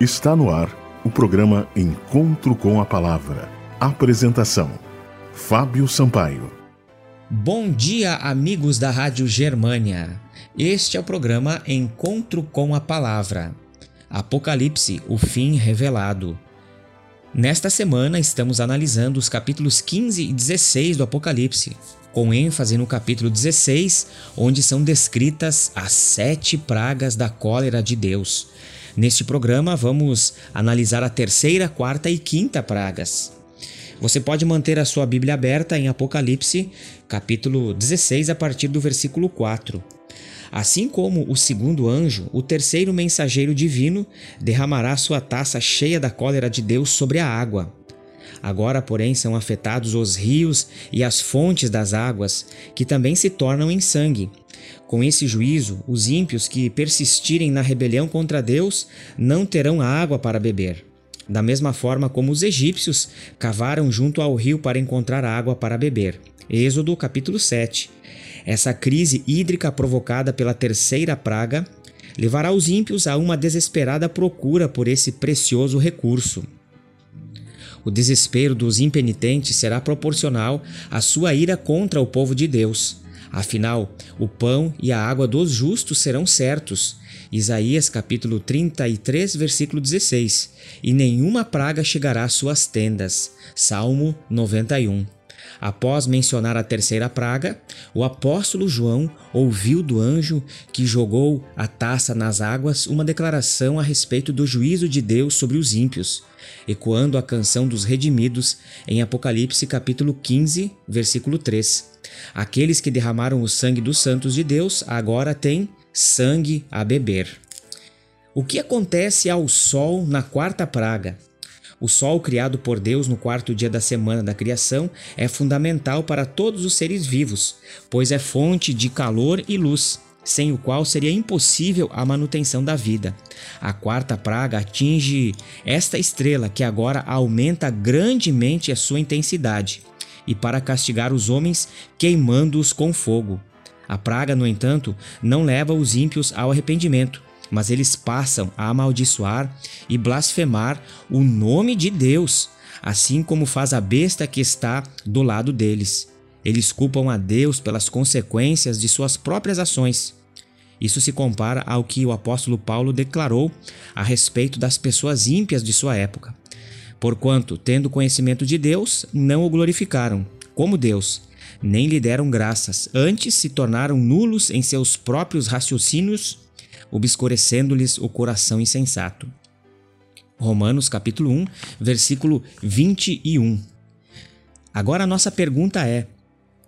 Está no ar o programa Encontro com a Palavra. Apresentação: Fábio Sampaio. Bom dia, amigos da Rádio Germânia. Este é o programa Encontro com a Palavra. Apocalipse, o fim revelado. Nesta semana estamos analisando os capítulos 15 e 16 do Apocalipse, com ênfase no capítulo 16, onde são descritas as sete pragas da cólera de Deus. Neste programa, vamos analisar a terceira, quarta e quinta pragas. Você pode manter a sua Bíblia aberta em Apocalipse, capítulo 16, a partir do versículo 4. Assim como o segundo anjo, o terceiro mensageiro divino derramará sua taça cheia da cólera de Deus sobre a água. Agora, porém, são afetados os rios e as fontes das águas, que também se tornam em sangue. Com esse juízo, os ímpios que persistirem na rebelião contra Deus não terão água para beber. Da mesma forma como os egípcios cavaram junto ao rio para encontrar água para beber. Êxodo capítulo 7. Essa crise hídrica provocada pela terceira praga levará os ímpios a uma desesperada procura por esse precioso recurso. O desespero dos impenitentes será proporcional à sua ira contra o povo de Deus. Afinal, o pão e a água dos justos serão certos. Isaías capítulo 33, versículo 16. E nenhuma praga chegará às suas tendas. Salmo 91. Após mencionar a terceira praga, o apóstolo João ouviu do anjo que jogou a taça nas águas uma declaração a respeito do juízo de Deus sobre os ímpios, ecoando a canção dos redimidos em Apocalipse capítulo 15, versículo 3. Aqueles que derramaram o sangue dos santos de Deus agora têm sangue a beber. O que acontece ao sol na quarta praga? O sol criado por Deus no quarto dia da semana da criação é fundamental para todos os seres vivos, pois é fonte de calor e luz, sem o qual seria impossível a manutenção da vida. A quarta praga atinge esta estrela que agora aumenta grandemente a sua intensidade e para castigar os homens, queimando-os com fogo. A praga, no entanto, não leva os ímpios ao arrependimento, mas eles passam a amaldiçoar e blasfemar o nome de Deus, assim como faz a besta que está do lado deles. Eles culpam a Deus pelas consequências de suas próprias ações. Isso se compara ao que o apóstolo Paulo declarou a respeito das pessoas ímpias de sua época. Porquanto, tendo conhecimento de Deus, não o glorificaram como Deus, nem lhe deram graças, antes se tornaram nulos em seus próprios raciocínios, obscurecendo-lhes o coração insensato. Romanos capítulo 1, versículo 21. Agora a nossa pergunta é: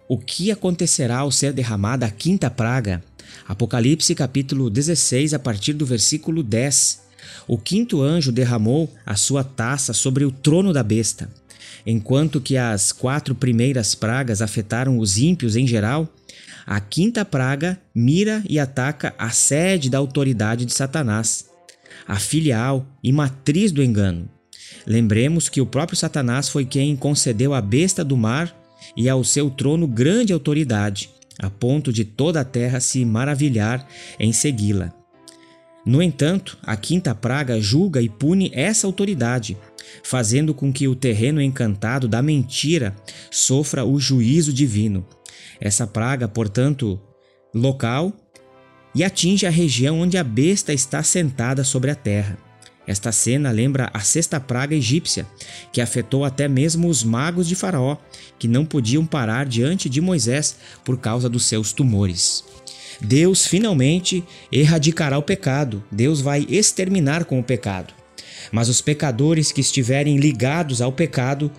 o que acontecerá ao ser derramada a quinta praga? Apocalipse capítulo 16, a partir do versículo 10. O quinto anjo derramou a sua taça sobre o trono da besta. Enquanto que as quatro primeiras pragas afetaram os ímpios em geral, a quinta praga mira e ataca a sede da autoridade de Satanás, a filial e matriz do engano. Lembremos que o próprio Satanás foi quem concedeu à besta do mar e ao seu trono grande autoridade, a ponto de toda a terra se maravilhar em segui-la. No entanto, a quinta praga julga e pune essa autoridade, fazendo com que o terreno encantado da mentira sofra o juízo divino. Essa praga, portanto, local e atinge a região onde a besta está sentada sobre a terra. Esta cena lembra a sexta praga egípcia, que afetou até mesmo os magos de Faraó, que não podiam parar diante de Moisés por causa dos seus tumores. Deus finalmente erradicará o pecado, Deus vai exterminar com o pecado. Mas os pecadores que estiverem ligados ao pecado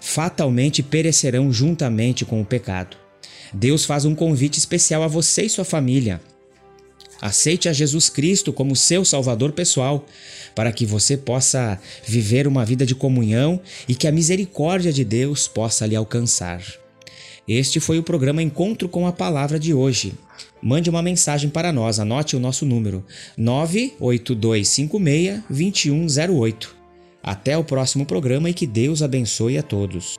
fatalmente perecerão juntamente com o pecado. Deus faz um convite especial a você e sua família. Aceite a Jesus Cristo como seu Salvador pessoal, para que você possa viver uma vida de comunhão e que a misericórdia de Deus possa lhe alcançar. Este foi o programa Encontro com a Palavra de hoje. Mande uma mensagem para nós, anote o nosso número 98256-2108. Até o próximo programa e que Deus abençoe a todos.